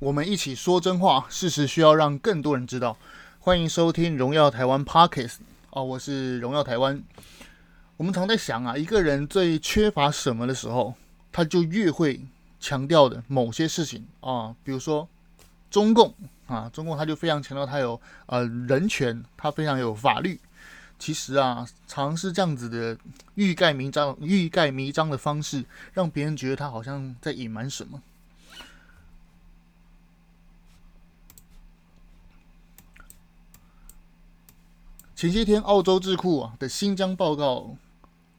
我们一起说真话，事实需要让更多人知道。欢迎收听《荣耀台湾》Podcast 哦，我是荣耀台湾。我们常在想啊，一个人最缺乏什么的时候，他就越会强调的某些事情啊，比如说中共啊，中共他就非常强调他有呃人权，他非常有法律。其实啊，常是这样子的欲盖弥彰、欲盖弥彰的方式，让别人觉得他好像在隐瞒什么。前些天，澳洲智库啊的新疆报告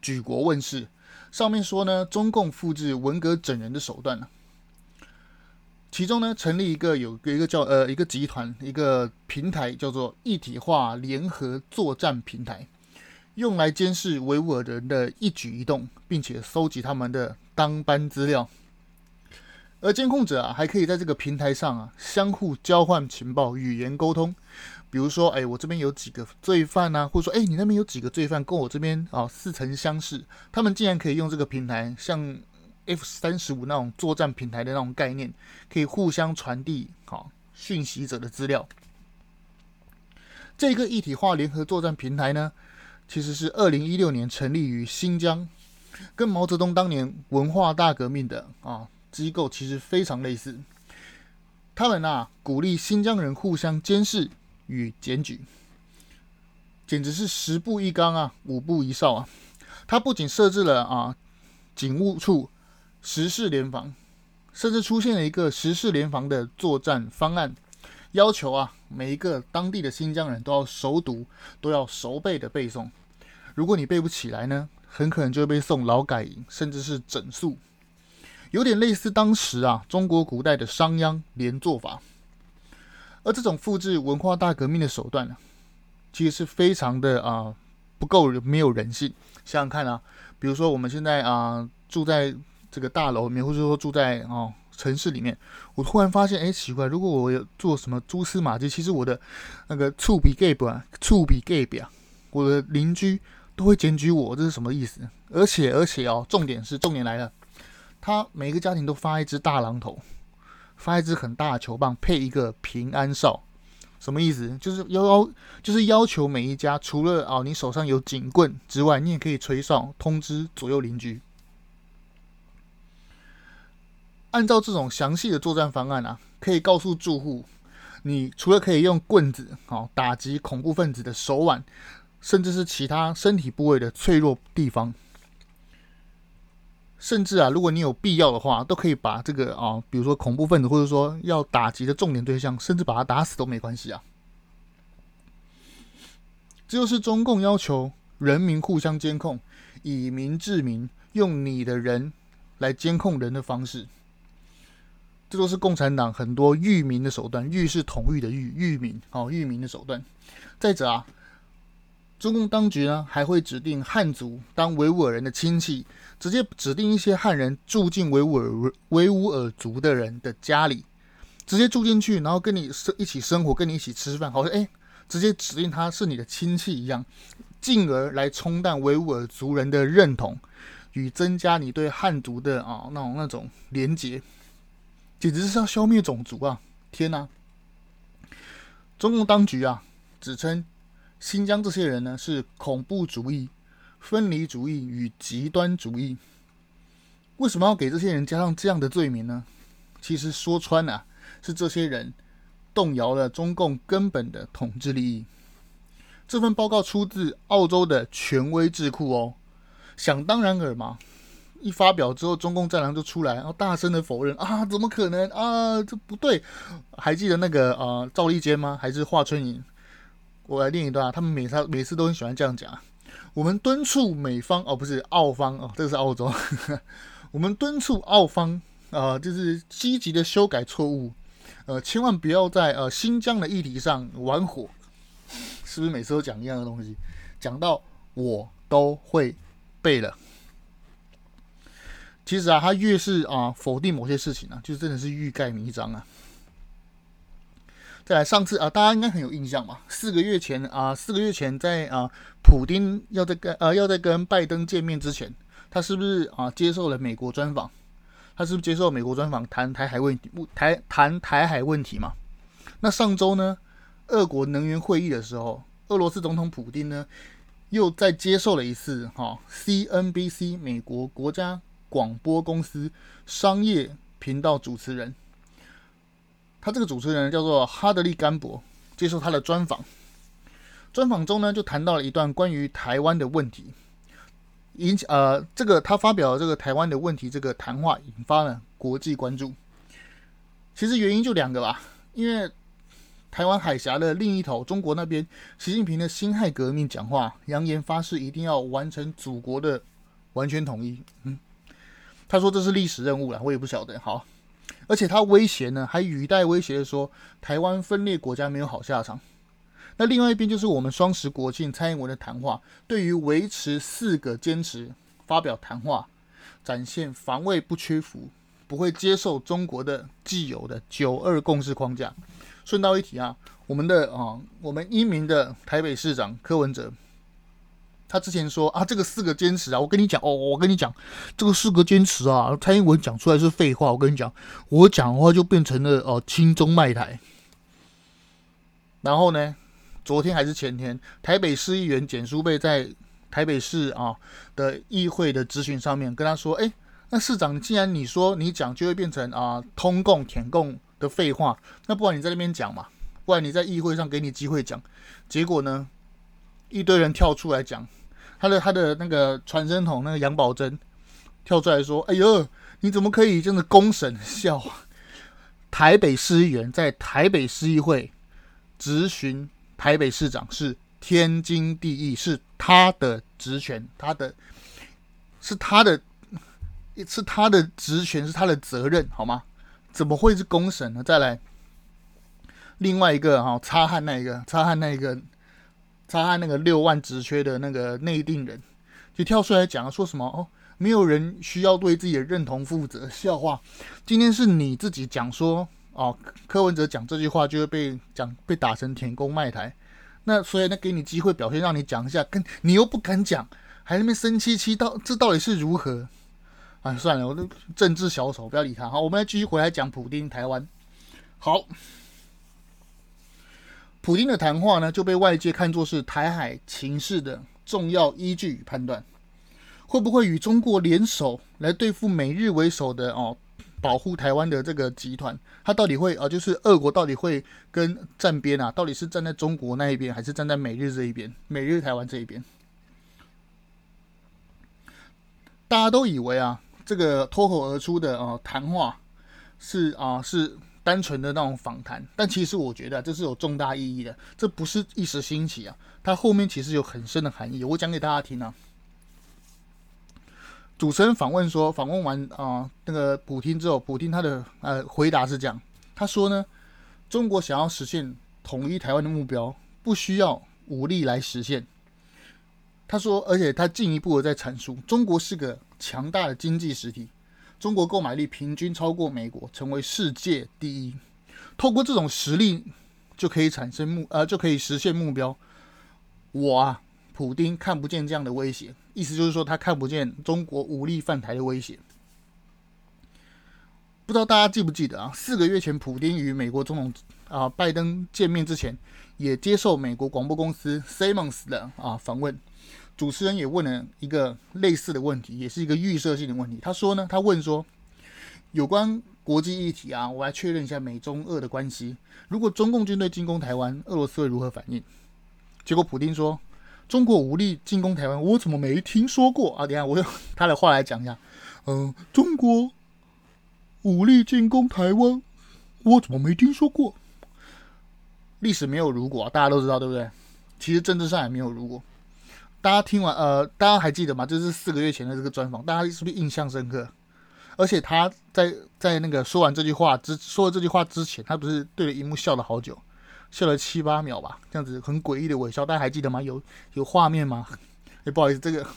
举国问世，上面说呢，中共复制文革整人的手段呢，其中呢，成立一个有一个叫呃一个集团一个平台，叫做一体化联合作战平台，用来监视维吾尔人的一举一动，并且搜集他们的当班资料，而监控者啊，还可以在这个平台上啊，相互交换情报，语言沟通。比如说，哎，我这边有几个罪犯啊，或者说，哎，你那边有几个罪犯，跟我这边啊似曾相识。他们竟然可以用这个平台，像 F 三十五那种作战平台的那种概念，可以互相传递好讯息者的资料。这个一体化联合作战平台呢，其实是二零一六年成立于新疆，跟毛泽东当年文化大革命的啊机构其实非常类似。他们啊鼓励新疆人互相监视。与检举，简直是十步一岗啊，五步一哨啊！他不仅设置了啊警务处十事联防，甚至出现了一个十事联防的作战方案，要求啊每一个当地的新疆人都要熟读，都要熟背的背诵。如果你背不起来呢，很可能就会被送劳改营，甚至是整肃。有点类似当时啊中国古代的商鞅连坐法。而这种复制文化大革命的手段呢，其实是非常的啊、不够没有人性。想想看啊，比如说我们现在啊、住在这个大楼里面，或者说住在哦城市里面，我突然发现，哎，奇怪，如果我有做什么蛛丝马迹，其实我的那个厝边隔壁啊，厝边隔壁啊，我的邻居都会检举我，这是什么意思？而且而且哦，重点是重点来了，他每个家庭都发一只大榔头。发一支很大的球棒，配一个平安哨，什么意思？就是要就是要求每一家，除了啊你手上有警棍之外，你也可以吹哨通知左右邻居。按照这种详细的作战方案啊，可以告诉住户，你除了可以用棍子啊打击恐怖分子的手腕，甚至是其他身体部位的脆弱地方。甚至啊，如果你有必要的话，都可以把这个啊，比如说恐怖分子，或者说要打击的重点对象，甚至把他打死都没关系啊。这就是中共要求人民互相监控，以民治民，用你的人来监控人的方式。这都是共产党很多育民的手段，御是统御的御，御民哦，御民的手段。再者啊。中共当局呢，还会指定汉族当维吾尔人的亲戚，直接指定一些汉人住进维吾尔维吾尔族的人的家里，直接住进去，然后跟你生一起生活，跟你一起吃饭，好像哎，直接指定他是你的亲戚一样，进而来冲淡维吾尔族人的认同，与增加你对汉族的啊那种那种连结，简直是要消灭种族啊！天哪！中共当局啊，指称。新疆这些人呢，是恐怖主义、分离主义与极端主义。为什么要给这些人加上这样的罪名呢？其实说穿了，是这些人动摇了中共根本的统治利益。这份报告出自澳洲的权威智库哦，想当然尔嘛。一发表之后，中共战狼就出来，然后大声的否认啊，怎么可能啊，这不对。还记得那个呃赵立坚吗？还是华春莹？我来念一段啊，他们每次每次都很喜欢这样讲。我们敦促美方哦，不是澳方哦，这个是澳洲。呵 呵我们敦促澳方啊、呃，就是积极的修改错误，呃，千万不要在呃新疆的议题上玩火。是不是每次都讲一样的东西？讲到我都会背了。其实啊，他越是啊否定某些事情啊，就真的是欲盖弥彰啊。再来，上次啊，大家应该很有印象嘛。四个月前啊，四个月前在啊，普丁要在跟呃要在跟拜登见面之前，他是不是啊接受了美国专访？他是不是接受美国专访谈台海问题？台谈台海问题嘛？那上周呢，俄国能源会议的时候，俄罗斯总统普丁呢，又再接受了一次哈 CNBC 美国国家广播公司商业频道主持人，他这个主持人叫做哈德利甘博，接受他的专访。专访中呢，就谈到了一段关于台湾的问题。引起呃，这个他发表这个台湾的问题这个谈话，引发了国际关注。其实原因就两个吧，因为台湾海峡的另一头，中国那边，习近平的辛亥革命讲话，扬言发誓一定要完成祖国的完全统一。嗯，他说这是历史任务了，我也不晓得。好，而且他威胁呢，还语带威胁的说，台湾分裂国家没有好下场。那另外一边就是我们双十国庆蔡英文的谈话，对于维持四个坚持发表谈话，展现防卫不屈服，不会接受中国的既有的九二共识框架。顺道一提啊，我们的啊，我们英明的台北市长柯文哲，他之前说啊，这个四个坚持啊，我跟你讲哦，我跟你讲，这个四个坚持啊，蔡英文讲出来是废话，我跟你讲，我讲的话就变成了哦，亲中卖台，然后呢？昨天还是前天，台北市议员简书贝在台北市啊的议会的咨询上面跟他说：“哎，那市长，既然你说你讲就会变成啊通共舔共的废话，那不然你在那边讲嘛，不然你在议会上给你机会讲。结果呢，一堆人跳出来讲，他的他的那个传声筒那个杨宝珍跳出来说：‘哎呦，你怎么可以这样子公审笑？’台北市议员在台北市议会质询。”台北市长是天经地义，是他的职权，他的，是他的，是他的职权，是他的责任，好吗？怎么会是公审呢？再来，另外一个哈，擦汗那个，擦汗那一个，杀害那个六万职缺的那个内定人，就跳出来讲说什么哦，没有人需要对自己的认同负责，笑话。今天是你自己讲说。哦，柯文哲讲这句话就会被讲被打成舔共卖台，那所以那给你机会表现，让你讲一下，跟你又不敢讲，还在那边生气气，到这到底是如何？啊，算了，我都政治小丑，不要理他。好，我们来继续回来讲普丁台湾。好，普京的谈话呢就被外界看作是台海情势的重要依据与判断，会不会与中国联手来对付美日为首的哦？保护台湾的这个集团，他到底会啊？就是俄国到底会跟站边啊？到底是站在中国那一边，还是站在美日这一边？美日台湾这一边？大家都以为啊，这个脱口而出的啊谈话是啊是单纯的那种访谈，但其实我觉得这是有重大意义的，这不是一时兴起啊，它后面其实有很深的含义。我讲给大家听啊。主持人访问说，访问完啊、那个普丁之后，普丁他的呃回答是这样，他说呢，中国想要实现统一台湾的目标，不需要武力来实现。他说，而且他进一步的在阐述，中国是个强大的经济实体，中国购买力平均超过美国，成为世界第一。透过这种实力，就可以产生目呃，就可以实现目标。我啊。普丁看不见这样的威胁，意思就是说他看不见中国武力犯台的威胁。不知道大家记不记得啊？四个月前，普丁与美国总统啊拜登见面之前，也接受美国广播公司 Simmons 的啊访问。主持人也问了一个类似的问题，也是一个预设性的问题。他说呢，他问说，有关国际议题啊，我来确认一下美中俄的关系。如果中共军队进攻台湾，俄罗斯会如何反应？结果普丁说。中国武力进攻台湾，我怎么没听说过啊？等下我用他的话来讲一下。嗯、中国武力进攻台湾，我怎么没听说过？历史没有如果，大家都知道对不对？其实政治上也没有如果。大家听完，呃，大家还记得吗？这是四个月前的这个专访，大家是不是印象深刻？而且他在在那个说完这句话之说了这句话之前，他不是对着荧幕笑了好久。笑了七八秒吧，这样子很诡异的微笑，大家还记得吗？有有画面吗？哎，不好意思，这个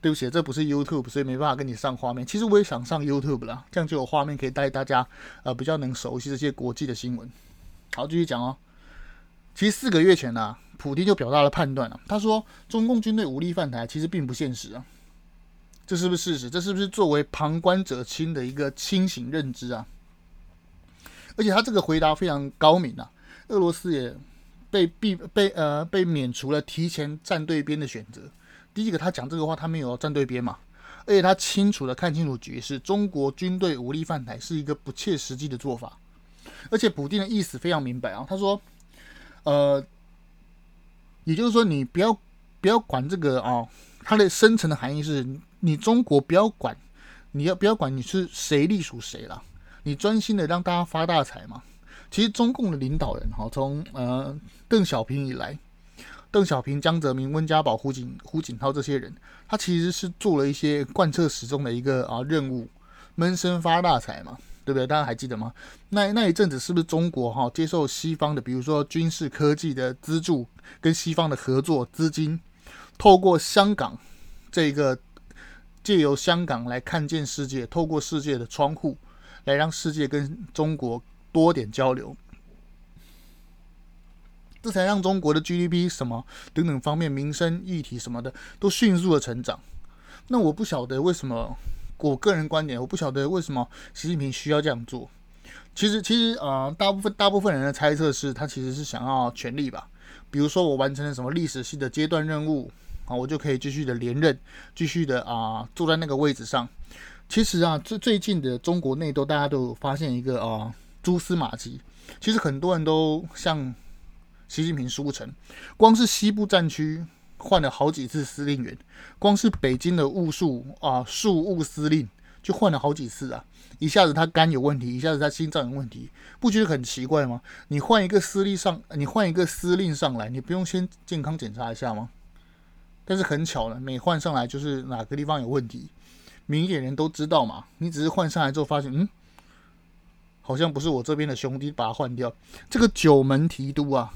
对不起，这不是 YouTube，所以没办法跟你上画面。其实我也想上 YouTube 啦，这样就有画面可以带大家呃比较能熟悉这些国际的新闻。好，继续讲哦。其实四个月前呢、普丁就表达了判断了，他说中共军队武力犯台其实并不现实啊。这是不是事实？这是不是作为旁观者清的一个清醒认知啊？而且他这个回答非常高明啊，俄罗斯也被避被呃被免除了提前站队边的选择。第一个，他讲这个话，他没有站队边嘛，而且他清楚的看清楚局势，中国军队武力犯台是一个不切实际的做法。而且普丁的意思非常明白啊，他说，呃，也就是说，你不要不要管这个啊，它的深层的含义是，你中国不要管，你要不要管你是谁隶属谁了。你专心的让大家发大财嘛？其实中共的领导人哈，从呃邓小平以来，邓小平、江泽民、温家宝、胡锦胡锦涛这些人，他其实是做了一些贯彻始终的一个啊任务，闷声发大财嘛，对不对？大家还记得吗？那那一阵子是不是中国哈接受西方的，比如说军事科技的资助，跟西方的合作资金，透过香港这个借由香港来看见世界，透过世界的窗户。来让世界跟中国多点交流，这才让中国的 GDP 什么等等方面民生议题什么的都迅速的成长。那我不晓得为什么，我个人观点，我不晓得为什么习近平需要这样做。其实，其实呃，大部分大部分人的猜测是他其实是想要权力吧。比如说，我完成了什么历史性的阶段任务啊，我就可以继续的连任，继续的啊、坐在那个位置上。其实啊，最最近的中国内斗，大家都有发现一个啊蛛丝马迹。其实很多人都向习近平书城，光是西部战区换了好几次司令员，光是北京的务属啊庶务司令就换了好几次啊。一下子他肝有问题，一下子他心脏有问题，不觉得很奇怪吗？你换一个司令上，你换一个司令上来，你不用先健康检查一下吗？但是很巧了，每换上来就是哪个地方有问题。明眼人都知道嘛，你只是换上来之后发现，嗯，好像不是我这边的兄弟，把它换掉。这个九门提督啊，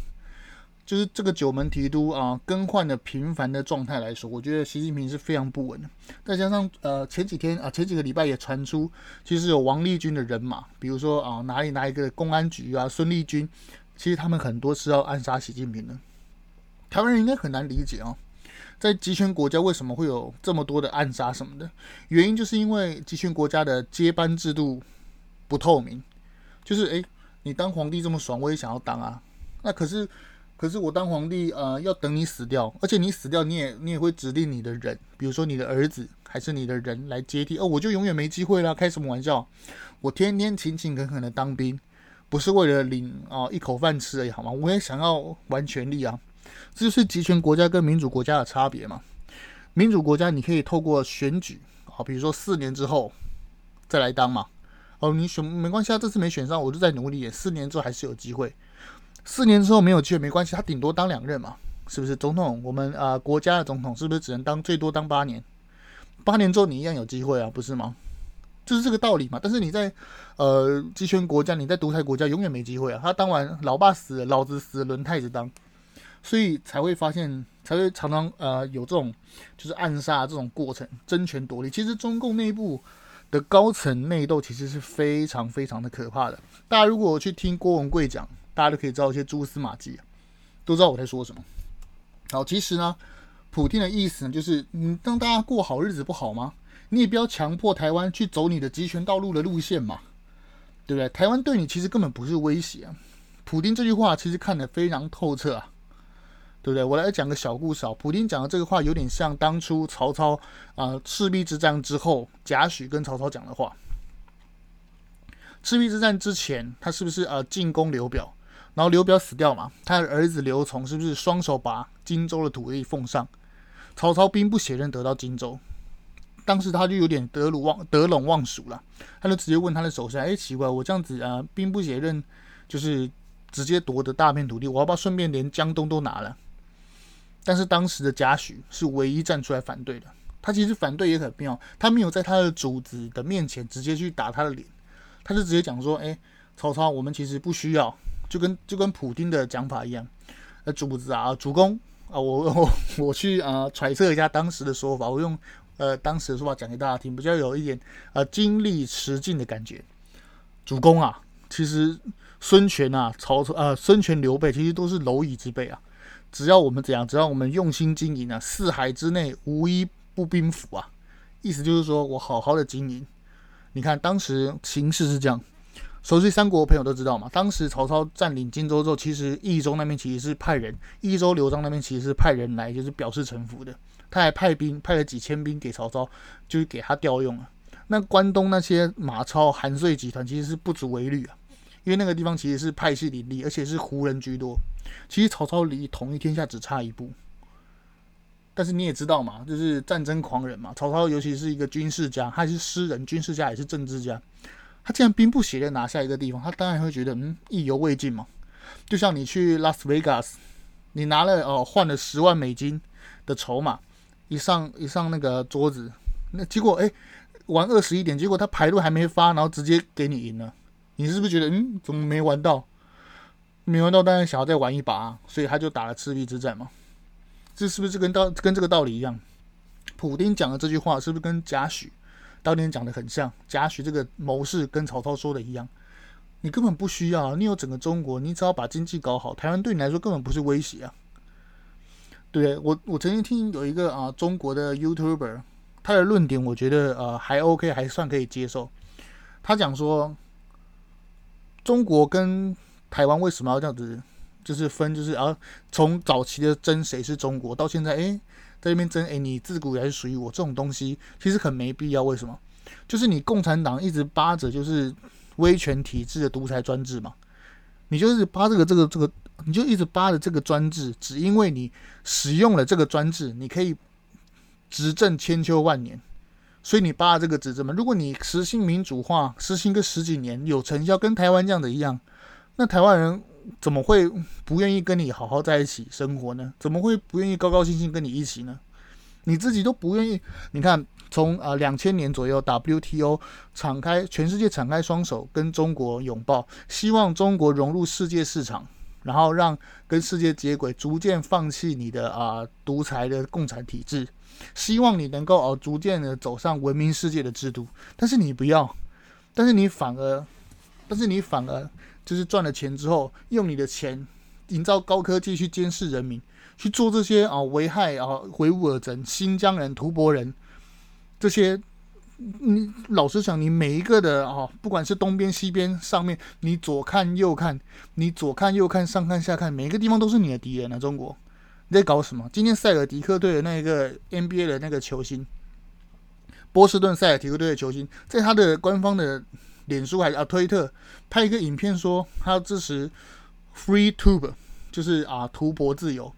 就是这个九门提督啊，更换的频繁的状态来说，我觉得习近平是非常不稳的。再加上呃前几天啊，前几个礼拜也传出，其实有王立军的人马，比如说啊哪里哪一个公安局啊，孙立军，其实他们很多是要暗杀习近平的。台湾人应该很难理解啊。在集权国家为什么会有这么多的暗杀什么的？原因就是因为集权国家的接班制度不透明。就是诶，你当皇帝这么爽，我也想要当啊。那可是，可是我当皇帝呃，要等你死掉，而且你死掉，你也你也会指定你的人，比如说你的儿子还是你的人来接替。哦，我就永远没机会了。开什么玩笑？我天天勤勤恳恳的当兵，不是为了领啊一口饭吃而已，好吗？我也想要玩权力啊。这就是集权国家跟民主国家的差别嘛。民主国家你可以透过选举，好，比如说四年之后再来当嘛。哦，你选没关系啊，这次没选上，我就再努力，四年之后还是有机会。四年之后没有机会没关系，他顶多当两任嘛，是不是？总统，我们啊、国家的总统是不是只能当最多当八年？八年之后你一样有机会啊，不是吗？就是这个道理嘛。但是你在呃集权国家，你在独裁国家永远没机会啊。他当完老爸死了，老子死了，轮太子当。所以才会发现，才会常常呃有这种就是暗杀这种过程，争权夺利。其实中共内部的高层内斗其实是非常非常的可怕的。大家如果去听郭文贵讲，大家都可以知道一些蛛丝马迹，都知道我在说什么。好，其实呢，普丁的意思呢，就是你让大家过好日子不好吗？你也不要强迫台湾去走你的集权道路的路线嘛，对不对？台湾对你其实根本不是威胁啊。普丁这句话其实看得非常透彻啊。对不对？我来讲个小故事啊。普丁讲的这个话有点像当初曹操啊、赤壁之战之后，贾诩跟曹操讲的话。赤壁之战之前，他是不是呃进攻刘表，然后刘表死掉嘛？他的儿子刘琮是不是双手把荆州的土地奉上？曹操兵不血刃得到荆州，当时他就有点得鲁望得陇望蜀了，他就直接问他的手下：哎，奇怪，我这样子啊、兵不血刃，就是直接夺得大片土地，我要不要顺便连江东都拿了？但是当时的贾诩是唯一站出来反对的。他其实反对也很妙，他没有在他的主子的面前直接去打他的脸，他就直接讲说：“哎，曹操，我们其实不需要，就跟就跟普丁的讲法一样。呃，主子啊，主公啊，我 我我去啊、揣测一下当时的说法，我用呃当时的说法讲给大家听，比较有一点呃经历实境的感觉。主公啊，其实孙权啊，曹操啊，孙权刘备其实都是蝼蚁之辈啊。”只要我们怎样，只要我们用心经营啊，四海之内无一不兵符啊！意思就是说我好好的经营。你看当时形势是这样，熟悉三国的朋友都知道嘛。当时曹操占领荆州之后，其实益州那边其实是派人，益州刘璋那边其实是派人来，就是表示臣服的。他还派兵派了几千兵给曹操，就是给他调用了。那关东那些马超、韩遂集团其实是不足为虑啊，因为那个地方其实是派系林立，而且是胡人居多。其实曹操离统一天下只差一步。但是你也知道嘛，就是战争狂人嘛。曹操尤其是一个军事家，他是诗人、军事家，也是政治家。他既然兵不血刃拿下一个地方，他当然会觉得嗯意犹未尽嘛。就像你去拉斯维加斯，你拿了哦换了十万美金的筹码，一上一上那个桌子，那结果哎玩二十一点，结果他牌都还没发，然后直接给你赢了。你是不是觉得嗯怎么没玩到？没玩到，当然想要再玩一把啊，所以他就打了赤壁之战嘛。这是不是跟道跟这个道理一样？普丁讲的这句话是不是跟贾诩当年讲的很像？贾诩这个谋士跟曹操说的一样，你根本不需要，你有整个中国，你只要把经济搞好，台湾对你来说根本不是威胁啊。对，我我曾经听有一个啊中国的 YouTuber，他的论点我觉得呃还 OK，还算可以接受。他讲说，中国跟台湾为什么要这样子？就是分，就是啊，从早期的争谁是中国，到现在，哎，在这边争，哎，你自古以来是属于我，这种东西其实很没必要。为什么？就是你共产党一直扒着就是威权体制的独裁专制嘛，你就是扒这个这个这个，你就一直扒着这个专制，只因为你使用了这个专制，你可以执政千秋万年，所以你扒这个执政嘛。如果你实行民主化，实行个十几年有成效，跟台湾这样的一样，那台湾人。怎么会不愿意跟你好好在一起生活呢？怎么会不愿意高高兴兴跟你一起呢？你自己都不愿意。你看，从啊两千年左右，WTO 敞开全世界敞开双手跟中国拥抱，希望中国融入世界市场，然后让跟世界接轨，逐渐放弃你的啊独裁的共产体制，希望你能够哦、啊、逐渐的走上文明世界的制度。但是你不要，但是你反而，但是你反而。就是赚了钱之后，用你的钱营造高科技去监视人民，去做这些啊危害啊维吾尔人、新疆人、吐蕃人这些。你老实讲，你每一个的啊，不管是东边、西边、上面，你左看右看，你左看右看，上看下看，每一个地方都是你的敌人啊！中国，你在搞什么？今天塞尔迪克队的那个 NBA 的那个球星，波士顿塞尔提克队的球星，在他的官方的。脸书还是啊推特拍一个影片说他要支持 Free Tube，就是啊图博自由，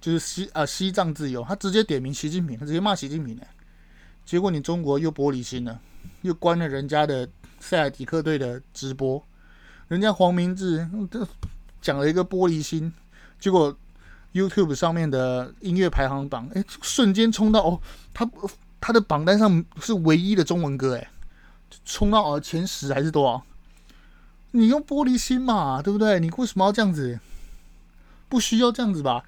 就是西啊西藏自由。他直接点名习近平，他直接骂习近平呢。结果你中国又玻璃心了，又关了人家的塞尔迪克队的直播。人家黄明志这讲了一个玻璃心，结果 YouTube 上面的音乐排行榜，哎，瞬间冲到哦，他他的榜单上是唯一的中文歌，哎。冲到呃前十还是多少？你用玻璃心嘛，对不对？你为什么要这样子？不需要这样子吧？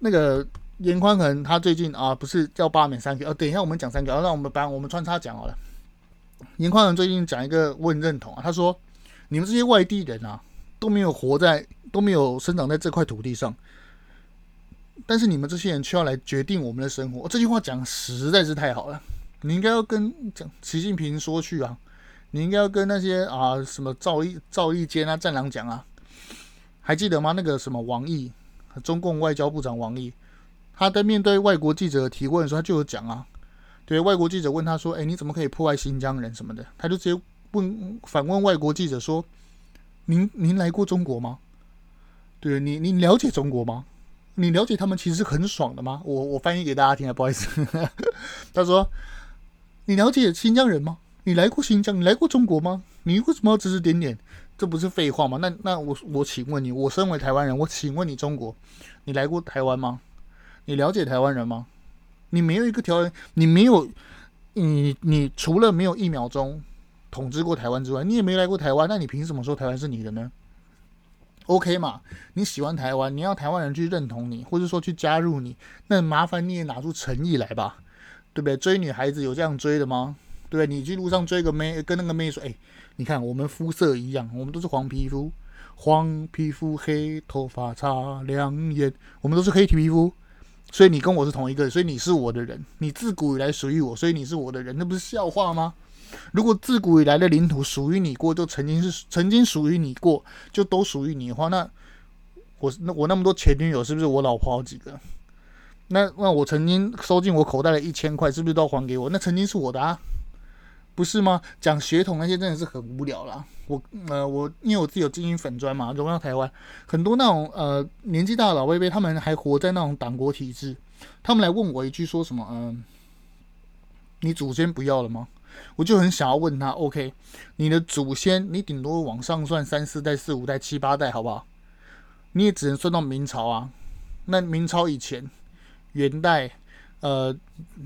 那个严宽恒他最近啊，不是叫罢免三 Q、啊？等一下我们讲三 Q，让我们把我们穿插讲好了。严宽恒最近讲一个问认同啊，他说：“你们这些外地人啊，都没有活在，都没有生长在这块土地上，但是你们这些人却要来决定我们的生活。”这句话讲实在是太好了。你应该要跟讲习近平说去啊！你应该要跟那些啊什么赵立赵立坚啊战狼讲啊！还记得吗？那个什么王毅，中共外交部长王毅，他在面对外国记者提问的时候，他就有讲啊。对外国记者问他说：“哎，你怎么可以破坏新疆人什么的？”他就直接问反问外国记者说：“您您来过中国吗？对你你了解中国吗？你了解他们其实是很爽的吗？”我我翻译给大家听啊，不好意思，他说。你了解新疆人吗？你来过新疆？你来过中国吗？你为什么要指指点点？这不是废话吗？那那我我请问你，我身为台湾人，我请问你中国，你来过台湾吗？你了解台湾人吗？你没有一个条件，你没有，你你除了没有一秒钟统治过台湾之外，你也没来过台湾，那你凭什么说台湾是你的呢？OK 嘛？你喜欢台湾，你要台湾人去认同你，或者说去加入你，那麻烦你也拿出诚意来吧。对不对？追女孩子有这样追的吗？对不对？你去路上追个妹，跟那个妹说：“哎，你看我们肤色一样，我们都是黄皮肤，黄皮肤黑头发擦亮眼，我们都是黑皮肤。所以你跟我是同一个，所以你是我的人，你自古以来属于我，所以你是我的人，那不是笑话吗？如果自古以来的领土属于你过，就曾经是曾经属于你过，就都属于你的话，那我那我那么多前女友是不是我老婆好几个？那那我曾经收进我口袋的一千块，是不是都要还给我？那曾经是我的啊，不是吗？讲血统那些真的是很无聊啦。我呃我因为我自己有经营粉砖嘛，荣耀台湾很多那种呃年纪大的老辈辈，他们还活在那种党国体制，他们来问我一句说什么？嗯、你祖先不要了吗？我就很想要问他，OK，你的祖先你顶多往上算三四代、四五代、七八代，好不好？你也只能算到明朝啊。那明朝以前。元代，呃，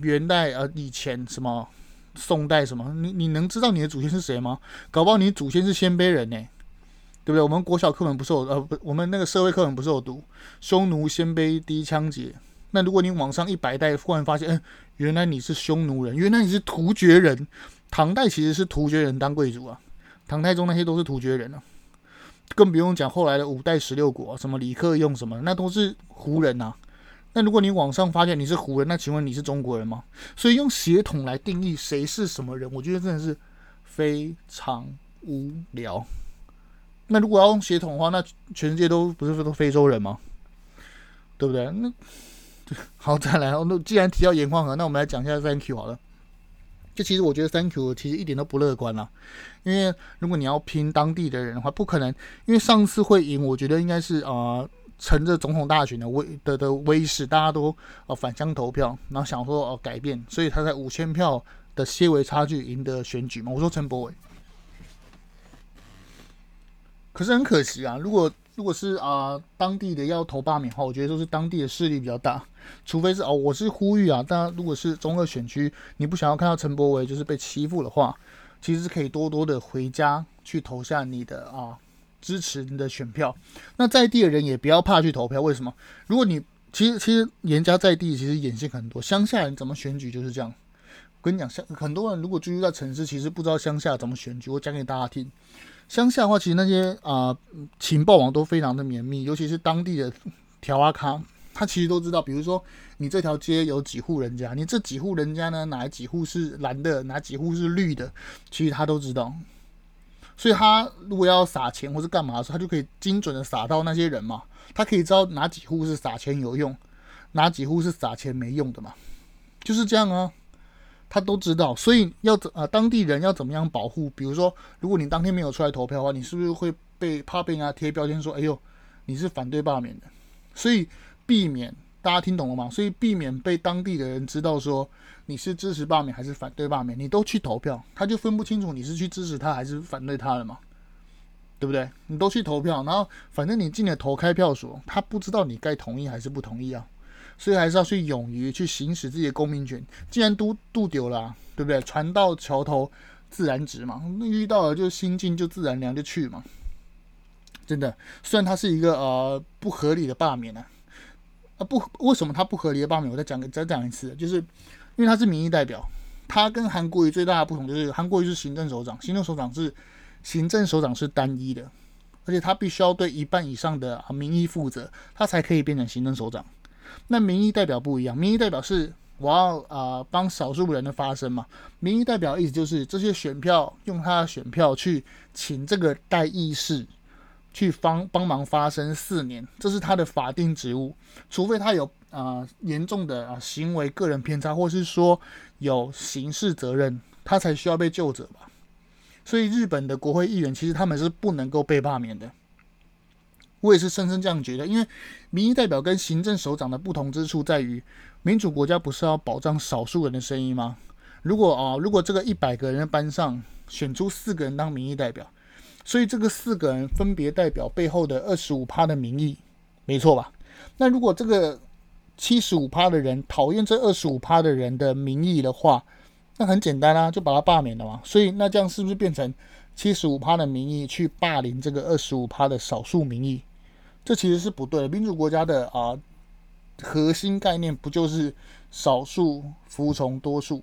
元代呃，以前什么宋代什么，你你能知道你的祖先是谁吗？搞不好你祖先是鲜卑人呢，对不对？我们国小课本不是有呃不，我们那个社会课本不是有读匈奴、鲜卑、氐羌、羯。那如果你往上一百代，忽然发现，嗯，原来你是匈奴人，原来你是突厥人。唐代其实是突厥人当贵族啊，唐太宗那些都是突厥人啊，更不用讲后来的五代十六国，什么李克用什么，那都是胡人呐。那如果你网上发现你是胡人，那请问你是中国人吗？所以用血统来定义谁是什么人，我觉得真的是非常无聊。那如果要用血统的话，那全世界都不是都非洲人吗？对不对？那好，再来。那既然提到盐矿河，那我们来讲一下 Thank you 好了。就其实我觉得 Thank you 其实一点都不乐观啦，因为如果你要拼当地的人的话，不可能。因为上次会赢，我觉得应该是啊。乘着总统大选的威的的威势，大家都呃返乡投票，然后想说哦、改变，所以他在五千票的些微差距赢得选举嘛。我说陈柏惟，可是很可惜啊，如果如果是啊、呃、当地的要投罢免的话，我觉得都是当地的势力比较大，除非是哦，我是呼吁啊，大家如果是中二选区，你不想要看到陈柏惟就是被欺负的话，其实是可以多多的回家去投下你的啊。支持你的选票，那在地的人也不要怕去投票。为什么？如果你其实其实严家在地，其实眼线很多。乡下人怎么选举就是这样。我跟你讲，乡很多人如果居住在城市，其实不知道乡下怎么选举。我讲给大家听，乡下的话，其实那些啊、情报网都非常的绵密，尤其是当地的条阿卡，他其实都知道。比如说，你这条街有几户人家，你这几户人家呢，哪几户是蓝的，哪几户是绿的，其实他都知道。所以他如果要撒钱或是干嘛的时候，他就可以精准的撒到那些人嘛。他可以知道哪几户是撒钱有用，哪几户是撒钱没用的嘛。就是这样啊，他都知道。所以要怎啊，当地人要怎么样保护？比如说，如果你当天没有出来投票的话，你是不是会被怕被人家贴标签说，哎呦，你是反对罢免的？所以避免。大家听懂了吗？所以避免被当地的人知道说你是支持罢免还是反对罢免，你都去投票，他就分不清楚你是去支持他还是反对他了嘛，对不对？你都去投票，然后反正你进了投开票所，他不知道你该同意还是不同意啊，所以还是要去勇于去行使自己的公民权。既然都渡丢了，对不对？船到桥头自然直嘛，遇到了就心静就自然凉就去嘛。真的，虽然它是一个呃不合理的罢免啊。啊不，为什么他不合理的罢免？我再讲再讲一次，就是因为他是民意代表，他跟韩国瑜最大的不同就是韩国瑜是行政首长，行政首长是行政首长是单一的，而且他必须要对一半以上的民意负责，他才可以变成行政首长。那民意代表不一样，民意代表是我要啊、帮少数人的发声嘛，民意代表意思就是这些选票用他的选票去请这个代议士。去帮帮忙发声四年，这是他的法定职务，除非他有啊、严重的啊行为个人偏差，或是说有刑事责任，他才需要被救责吧。所以日本的国会议员其实他们是不能够被罢免的。我也是深深这样觉得，因为民意代表跟行政首长的不同之处在于，民主国家不是要保障少数人的声音吗？如果啊，如果这个一百个人的班上选出四个人当民意代表。所以这个四个人分别代表背后的二十五趴的民意，没错吧？那如果这个七十五趴的人讨厌这二十五趴的人的民意的话，那很简单啊，就把他罢免了嘛。所以那这样是不是变成七十五趴的民意去霸凌这个二十五趴的少数民意？这其实是不对的。民主国家的啊核心概念不就是少数服从多数，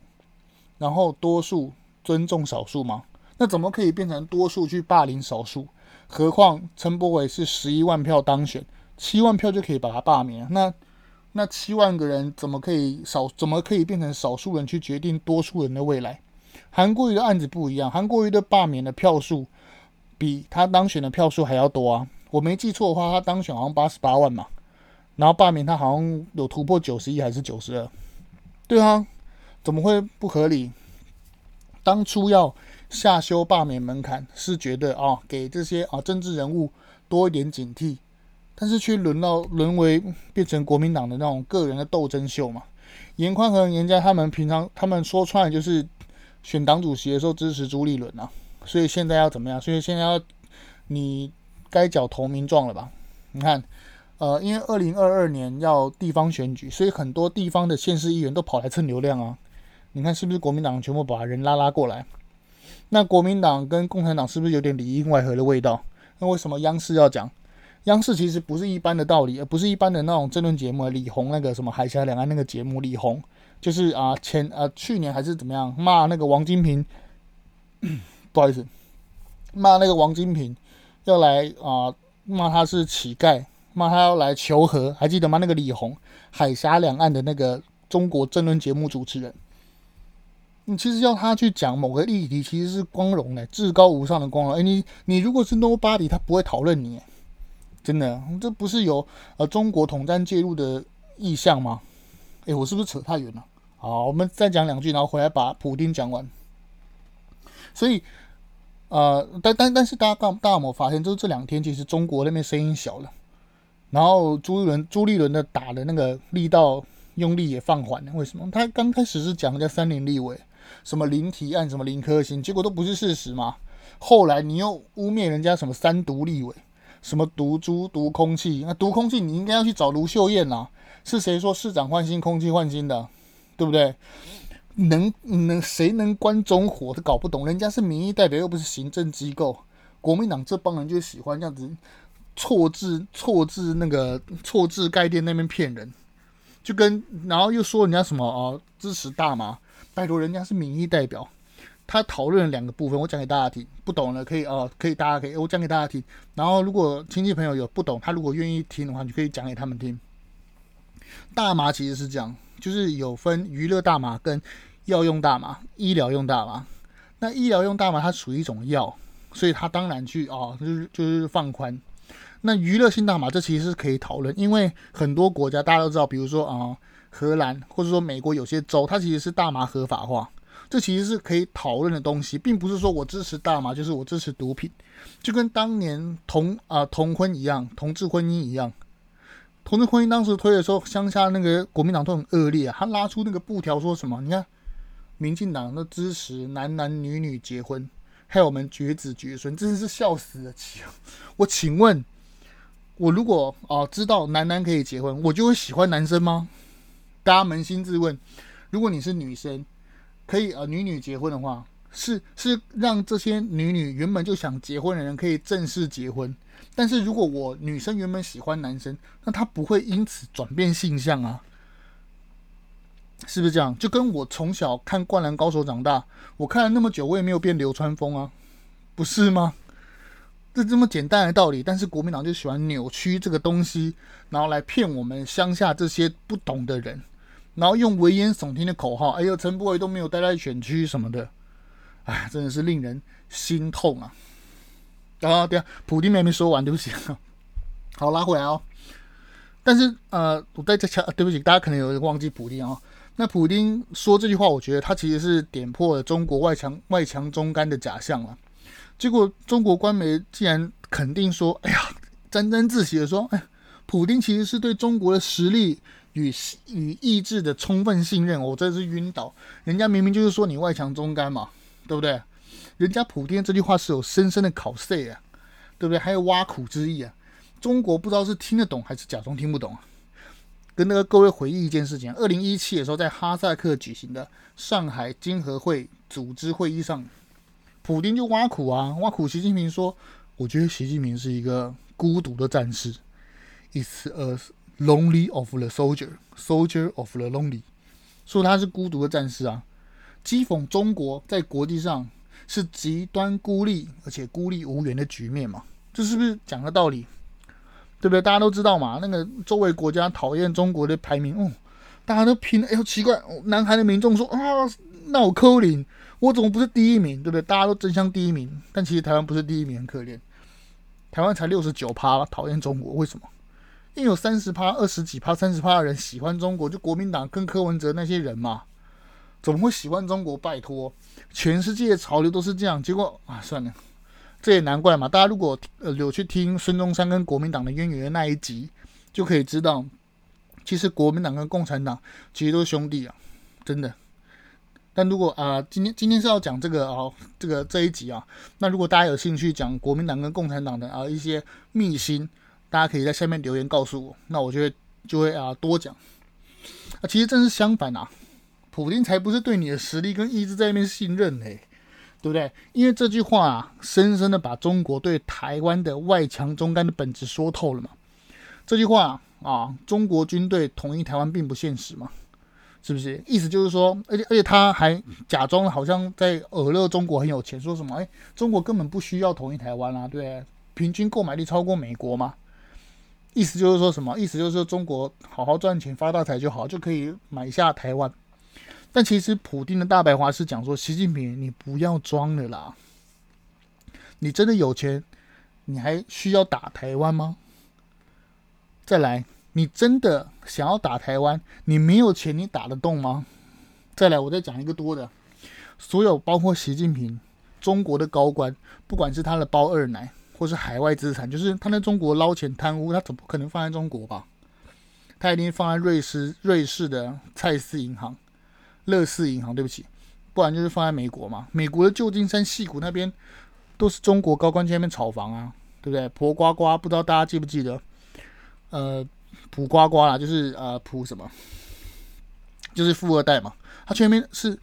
然后多数尊重少数吗？那怎么可以变成多数去霸凌少数？何况陈柏伟是十一万票当选，七万票就可以把他罢免。那那七万个人怎么可以少？怎么可以变成少数人去决定多数人的未来？韩国瑜的案子不一样，韩国瑜的罢免的票数比他当选的票数还要多啊！我没记错的话，他当选好像八十八万嘛，然后罢免他好像有突破九十一还是九十二？对啊，怎么会不合理？当初要下修罢免门槛，是觉得啊，给这些啊政治人物多一点警惕。但是却沦到沦为变成国民党的那种个人的斗争秀嘛？严宽和严家他们平常他们说穿就是选党主席的时候支持朱立伦啊，所以现在要怎么样？所以现在要你该缴投名状了吧？你看，呃，因为二零二二年要地方选举，所以很多地方的县市议员都跑来蹭流量啊。你看是不是国民党全部把人拉拉过来？那国民党跟共产党是不是有点里应外合的味道？那为什么央视要讲？央视其实不是一般的道理，而不是一般的那种政论节目。李红那个什么海峡两岸那个节目，李红就是啊前啊去年还是怎么样骂那个王金平，不好意思，骂那个王金平要来啊骂他是乞丐，骂他要来求和，还记得吗？那个李红海峡两岸的那个中国政论节目主持人，你其实要他去讲某个议题，其实是光荣的，至高无上的光荣。哎，你你如果是 nobody，他不会讨论你。真的，这不是有呃中国统战介入的意向吗？诶，我是不是扯太远了？好，我们再讲两句，然后回来把普丁讲完。所以，呃，但但但是大家大大家有没发现，就是这两天其实中国那边声音小了，然后朱立伦朱立伦的打的那个力道用力也放缓了。为什么？他刚开始是讲人家三零立委，什么零提案，什么零颗星，结果都不是事实嘛。后来你又污蔑人家什么三独立委。什么毒猪毒空气？那毒空气你应该要去找卢秀燕呐。是谁说市长换新，空气换新的？对不对？能能谁能关中火？都搞不懂。人家是民意代表，又不是行政机构。国民党这帮人就喜欢这样子错字错字那个错字概念那边骗人，就跟然后又说人家什么啊支持大麻，拜托人家是民意代表。他讨论了两个部分，我讲给大家听。不懂的可以哦，可以大家可以我讲给大家听。然后如果亲戚朋友有不懂，他如果愿意听的话，你可以讲给他们听。大麻其实是这样，就是有分娱乐大麻跟药用大麻、医疗用大麻。那医疗用大麻它属于一种药，所以它当然去哦，就是就是放宽。那娱乐性大麻这其实是可以讨论，因为很多国家大家都知道，比如说啊、荷兰或者说美国有些州，它其实是大麻合法化。这其实是可以讨论的东西，并不是说我支持大麻就是我支持毒品，就跟当年同啊、同婚一样，同志婚姻一样。同志婚姻当时推的时候，乡下那个国民党都很恶劣啊，他拉出那个布条说什么？你看，民进党都支持男男女女结婚，害我们绝子绝孙，真是笑死了。我请问，我如果啊、知道男男可以结婚，我就会喜欢男生吗？大家扪心自问，如果你是女生。可以呃，女女结婚的话，是是让这些女女原本就想结婚的人可以正式结婚。但是如果我女生原本喜欢男生，那她不会因此转变性向啊，是不是这样？就跟我从小看《灌篮高手》长大，我看了那么久，我也没有变流川枫啊，不是吗？这这么简单的道理，但是国民党就喜欢扭曲这个东西，然后来骗我们乡下这些不懂的人。然后用危言耸听的口号，哎呦，陈柏惟都没有待在选区什么的，哎，真的是令人心痛啊！啊，对啊，普丁还没说完，对不起。好，拉回来哦。但是呃，我在这强，对不起，大家可能有忘记普丁啊。那普丁说这句话，我觉得他其实是点破了中国外强外强中干的假象了。结果中国官媒竟然肯定说，哎呀，沾沾自喜的说，哎，普丁其实是对中国的实力。与与意志的充分信任，我真是晕倒。人家明明就是说你外强中干嘛，对不对？人家普丁这句话是有深深的考色啊，对不对？还有挖苦之意啊。中国不知道是听得懂还是假装听不懂啊。跟那个各位回忆一件事情：二零一七的时候，在哈萨克举行的上海经合会组织会议上，普丁就挖苦啊，挖苦习近平说：“我觉得习近平是一个孤独的战士。” It's a Lonely of the soldier, soldier of the lonely，说他是孤独的战士啊，讥讽中国在国际上是极端孤立而且孤立无援的局面嘛，这是不是讲的道理？对不对？大家都知道嘛，那个周围国家讨厌中国的排名，哦，大家都拼，哎呦奇怪，南韩的民众说啊，那我扣零，我怎么不是第一名？对不对？大家都争相第一名，但其实台湾不是第一名，很可怜，台湾才六十九趴讨厌中国，为什么？因为有三十趴、二十几趴、三十趴的人喜欢中国，就国民党跟柯文哲那些人嘛，怎么会喜欢中国？拜托，全世界的潮流都是这样，结果啊，算了。这也难怪嘛！大家如果呃有去听孙中山跟国民党的渊源的那一集，就可以知道，其实国民党跟共产党其实都是兄弟啊，真的。但如果啊、今天今天是要讲这个、哦，这个这一集啊，那如果大家有兴趣讲国民党跟共产党的啊一些秘辛，大家可以在下面留言告诉我，那我就会就会啊多讲。啊，其实正是相反啊，普丁才不是对你的实力跟意志在那边信任嘞、欸。对不对？因为这句话啊，深深的把中国对台湾的外强中干的本质说透了嘛。这句话啊，中国军队统一台湾并不现实嘛，是不是？意思就是说，而且而且他还假装好像在耳乐中国很有钱，说什么？哎，中国根本不需要统一台湾啊，对，平均购买力超过美国嘛。意思就是说什么？意思就是说中国好好赚钱发大财就好，就可以买下台湾。但其实，普丁的大白话是讲说：习近平，你不要装了啦！你真的有钱，你还需要打台湾吗？再来，你真的想要打台湾？你没有钱，你打得动吗？再来，我再讲一个多的：所有包括习近平，中国的高官，不管是他的包二奶，或是海外资产，就是他在中国捞钱贪污，他怎么可能放在中国吧？他一定放在瑞士，瑞士的蔡司银行。乐视银行，对不起，不然就是放在美国嘛。美国的旧金山、戏谷那边都是中国高官在那边炒房啊，对不对？婆瓜瓜，不知道大家记不记得？呃，普瓜瓜啦，就是呃普什么，就是富二代嘛。他前面是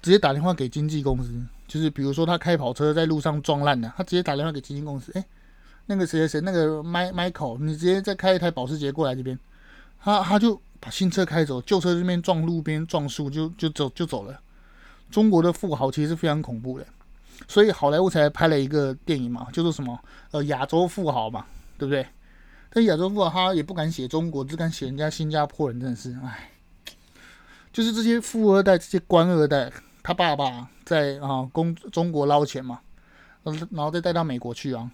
直接打电话给经纪公司，就是比如说他开跑车在路上撞烂了，他直接打电话给基金公司，哎，那个谁谁谁，那个迈 Michael，你直接再开一台保时捷过来这边，他他就。把新车开走，旧车这边撞路边撞树就就走就走了。中国的富豪其实是非常恐怖的，所以好莱坞才拍了一个电影嘛，叫做什么呃亚洲富豪嘛，对不对？但亚洲富豪他也不敢写中国，只敢写人家新加坡人，真的是唉。就是这些富二代、这些官二代，他爸爸在啊工中国捞钱嘛，然后再带到美国去啊。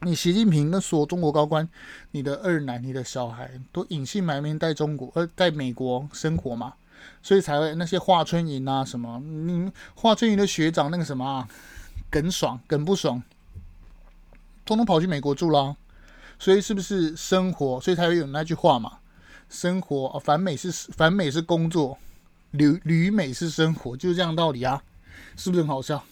你习近平跟所中国高官，你的二奶、你的小孩都隐姓埋名在中国，呃，在美国生活嘛，所以才会那些华春莹啊什么，你华春莹的学长那个什么啊，耿爽、耿不爽，通通跑去美国住了，所以是不是生活？所以才会有那句话嘛，生活啊，反美是反美是工作，旅旅美式生活，就是这样道理啊，是不是很好笑？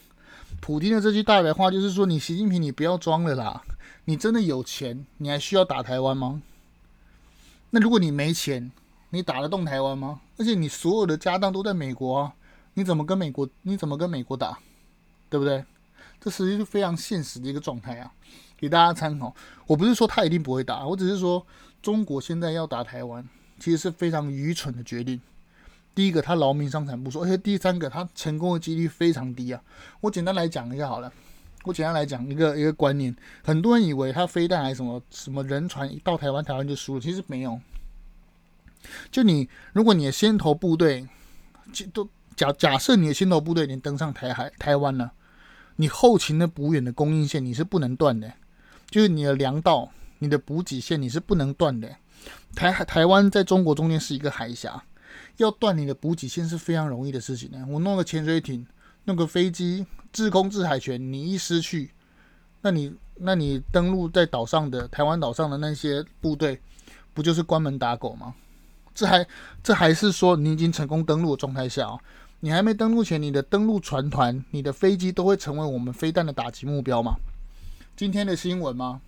普京的这句大白话就是说，你习近平，你不要装了啦。你真的有钱，你还需要打台湾吗？那如果你没钱，你打得动台湾吗？而且你所有的家当都在美国啊，你怎么跟美国？你怎么跟美国打？对不对？这实际是非常现实的一个状态啊，给大家参考。我不是说他一定不会打，我只是说中国现在要打台湾，其实是非常愚蠢的决定。第一个，他劳民伤财不说，而且第三个，他成功的几率非常低啊。我简单来讲一下好了。我简单来讲一个一个观念，很多人以为他飞弹还是什么什么人船一到台湾，台湾就输了，其实没有。就你，如果你的先头部队，都假假设你的先头部队已经登上台海台湾了，你后勤的补远的供应线你是不能断的，就是你的粮道、你的补给线你是不能断的。台海台湾在中国中间是一个海峡，要断你的补给线是非常容易的事情呢。我弄个潜水艇，弄个飞机。制空制海权，你一失去，那你那你登陆在岛上的台湾岛上的那些部队，不就是关门打狗吗？这还这还是说你已经成功登陆的状态下啊？你还没登陆前，你的登陆船团、你的飞机都会成为我们飞弹的打击目标吗？今天的新闻吗？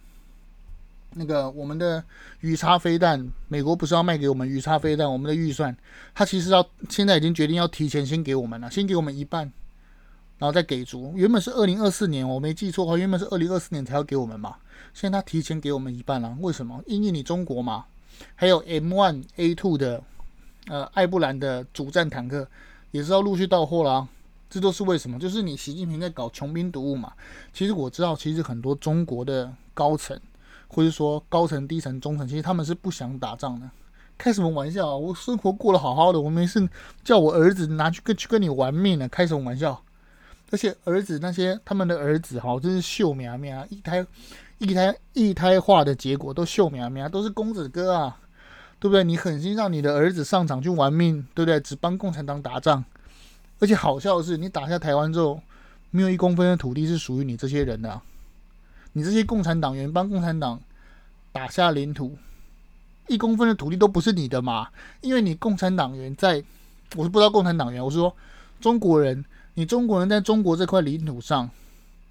那个我们的鱼叉飞弹，美国不是要卖给我们鱼叉飞弹？我们的预算，他其实要现在已经决定要提前先给我们了，先给我们一半。然后再给足，原本是二零二四年，我没记错的话，原本是二零二四年才要给我们嘛。现在他提前给我们一半了，为什么？因为你中国嘛，还有 M1A2 的，呃，艾布兰的主战坦克也是要陆续到货啦。这都是为什么？就是你习近平在搞穷兵黩武嘛。其实我知道，其实很多中国的高层或者说高层、低层、中层，其实他们是不想打仗的。开什么玩笑啊！我生活过得好好的，我没事叫我儿子拿去跟去跟你玩命呢，开什么玩笑？而且儿子那些他们的儿子哈，真是秀苗苗，一胎一胎一胎化的结果都秀苗苗，都是公子哥啊，对不对？你狠心让你的儿子上场去玩命，对不对？只帮共产党打仗，而且好笑的是，你打下台湾之后，没有一公分的土地是属于你这些人的，你这些共产党员帮共产党打下领土。一公分的土地都不是你的嘛？因为你共产党员在，我是不知道共产党员，我是说中国人，你中国人在中国这块领土上，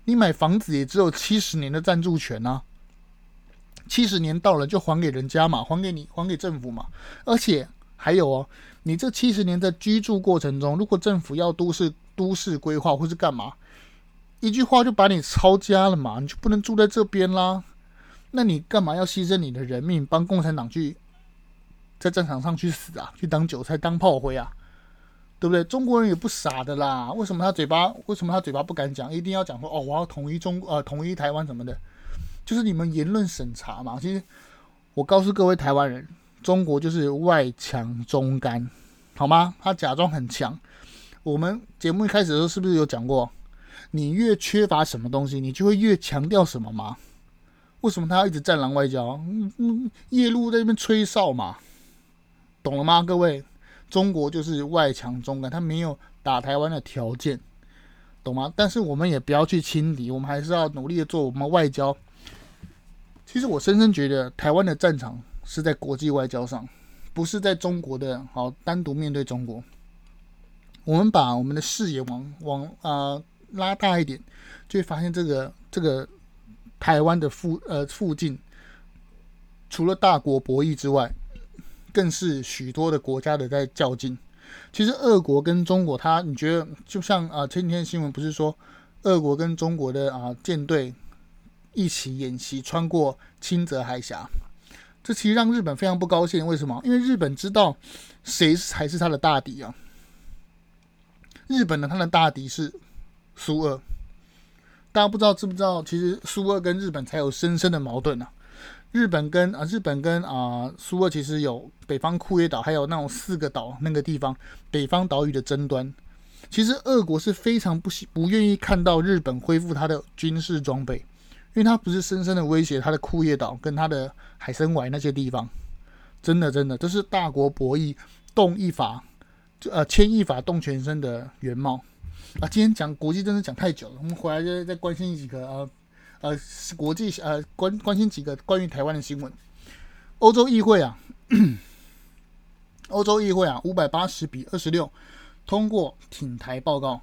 你买房子也只有七十年的暂住权啊，七十年到了就还给人家嘛，还给你，还给政府嘛。而且还有哦，你这七十年在居住过程中，如果政府要都市都市规划或是干嘛，一句话就把你抄家了嘛，你就不能住在这边啦。那你干嘛要牺牲你的人命，帮共产党去在战场上去死啊？去当韭菜、当炮灰啊？对不对？中国人也不傻的啦。为什么他嘴巴？为什么他嘴巴不敢讲？一定要讲说哦，我要统一中呃，统一台湾什么的？就是你们言论审查嘛。其实我告诉各位台湾人，中国就是外强中干，好吗？他假装很强。我们节目一开始的时候是不是有讲过？你越缺乏什么东西，你就会越强调什么吗？为什么他要一直战狼外交？嗯嗯，夜路在那边吹哨嘛，懂了吗？各位，中国就是外强中干，他没有打台湾的条件，懂吗？但是我们也不要去轻敌，我们还是要努力的做我们外交。其实我深深觉得，台湾的战场是在国际外交上，不是在中国的。好，单独面对中国，我们把我们的视野往往啊、拉大一点，就会发现这个这个。台湾的附呃附近，除了大国博弈之外，更是许多的国家的在较劲。其实，俄国跟中国，他你觉得就像啊，前几天新闻不是说，俄国跟中国的啊舰队一起演习穿过清泽海峡，这其实让日本非常不高兴。为什么？因为日本知道谁才是他的大敌啊。日本的他的大敌是苏俄。大家不知道知不知道，其实苏俄跟日本才有深深的矛盾呢、啊。日本跟啊日本跟啊苏俄其实有北方库页岛，还有那种四个岛那个地方北方岛屿的争端。其实俄国是非常不喜不愿意看到日本恢复他的军事装备，因为他不是深深的威胁他的库页岛跟他的海参崴那些地方。真的真的，这是大国博弈动一法，呃牵一发动全身的原貌。啊，今天讲国际真的讲太久了，我们回来就再关心几个呃呃国际呃关关心几个关于台湾的新闻。欧洲议会啊，欧洲议会啊，五百八十比二十六通过挺台报告，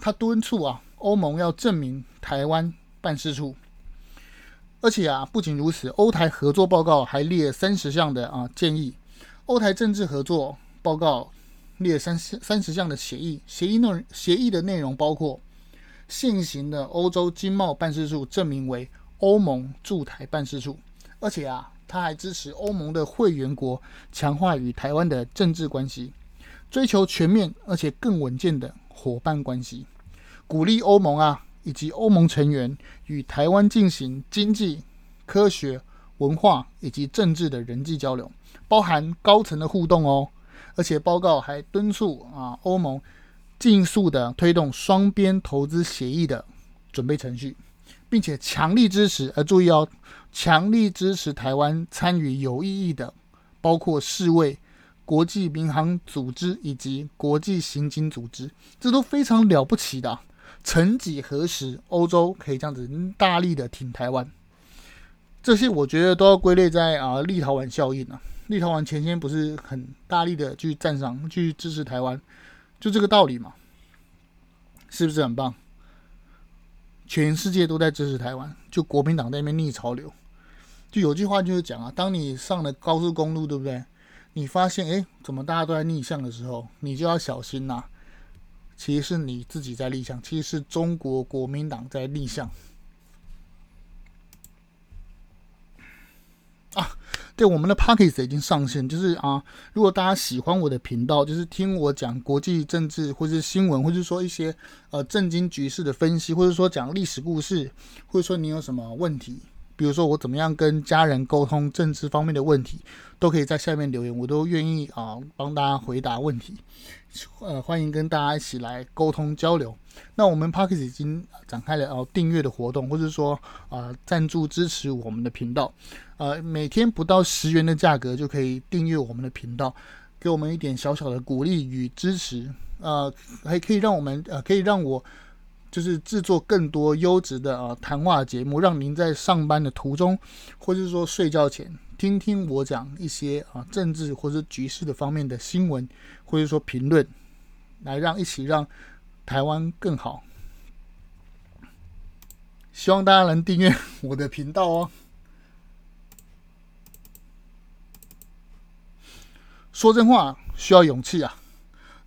他敦促啊欧盟要证明台湾办事处，而且啊不仅如此，欧台合作报告还列三十项的啊建议，欧台政治合作报告。列三十三十项的协议，协议内协议的内容包括现行的欧洲经贸办事处正名为欧盟驻台办事处，而且啊，他还支持欧盟的会员国强化与台湾的政治关系，追求全面而且更稳健的伙伴关系，鼓励欧盟啊以及欧盟成员与台湾进行经济、科学、文化以及政治的人际交流，包含高层的互动哦。而且报告还敦促啊欧盟尽速的推动双边投资协议的准备程序，并且强力支持，而注意哦，强力支持台湾参与有意义的，包括世卫、国际民航组织以及国际刑警组织，这都非常了不起的。曾几何时，欧洲可以这样子大力的挺台湾，这些我觉得都要归类在啊立陶宛效应啊。立陶宛前天不是很大力的去赞赏、去支持台湾，就这个道理嘛，是不是很棒？全世界都在支持台湾，就国民党那边逆潮流。就有句话就是讲啊，当你上了高速公路，对不对？你发现哎，怎么大家都在逆向的时候，你就要小心呐。其实是你自己在逆向，其实是中国国民党在逆向。啊。对，我们的 Podcast 已经上线，就是啊，如果大家喜欢我的频道，就是听我讲国际政治，或是新闻，或者说一些呃政经局势的分析，或者说讲历史故事，或者说你有什么问题，比如说我怎么样跟家人沟通政治方面的问题，都可以在下面留言，我都愿意啊帮大家回答问题。呃，欢迎跟大家一起来沟通交流。那我们 Podcast 已经展开了哦订阅的活动，或者说啊赞助支持我们的频道。呃，每天不到十元的价格就可以订阅我们的频道，给我们一点小小的鼓励与支持。呃，还可以让我们呃可以让我就是制作更多优质的呃谈话节目，让您在上班的途中，或者是说睡觉前。听听我讲一些啊政治或者局势的方面的新闻，或者说评论，来让一起让台湾更好。希望大家能订阅我的频道哦。说真话需要勇气啊，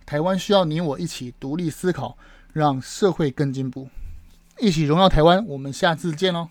台湾需要你我一起独立思考，让社会更进步，一起荣耀台湾。我们下次见喽。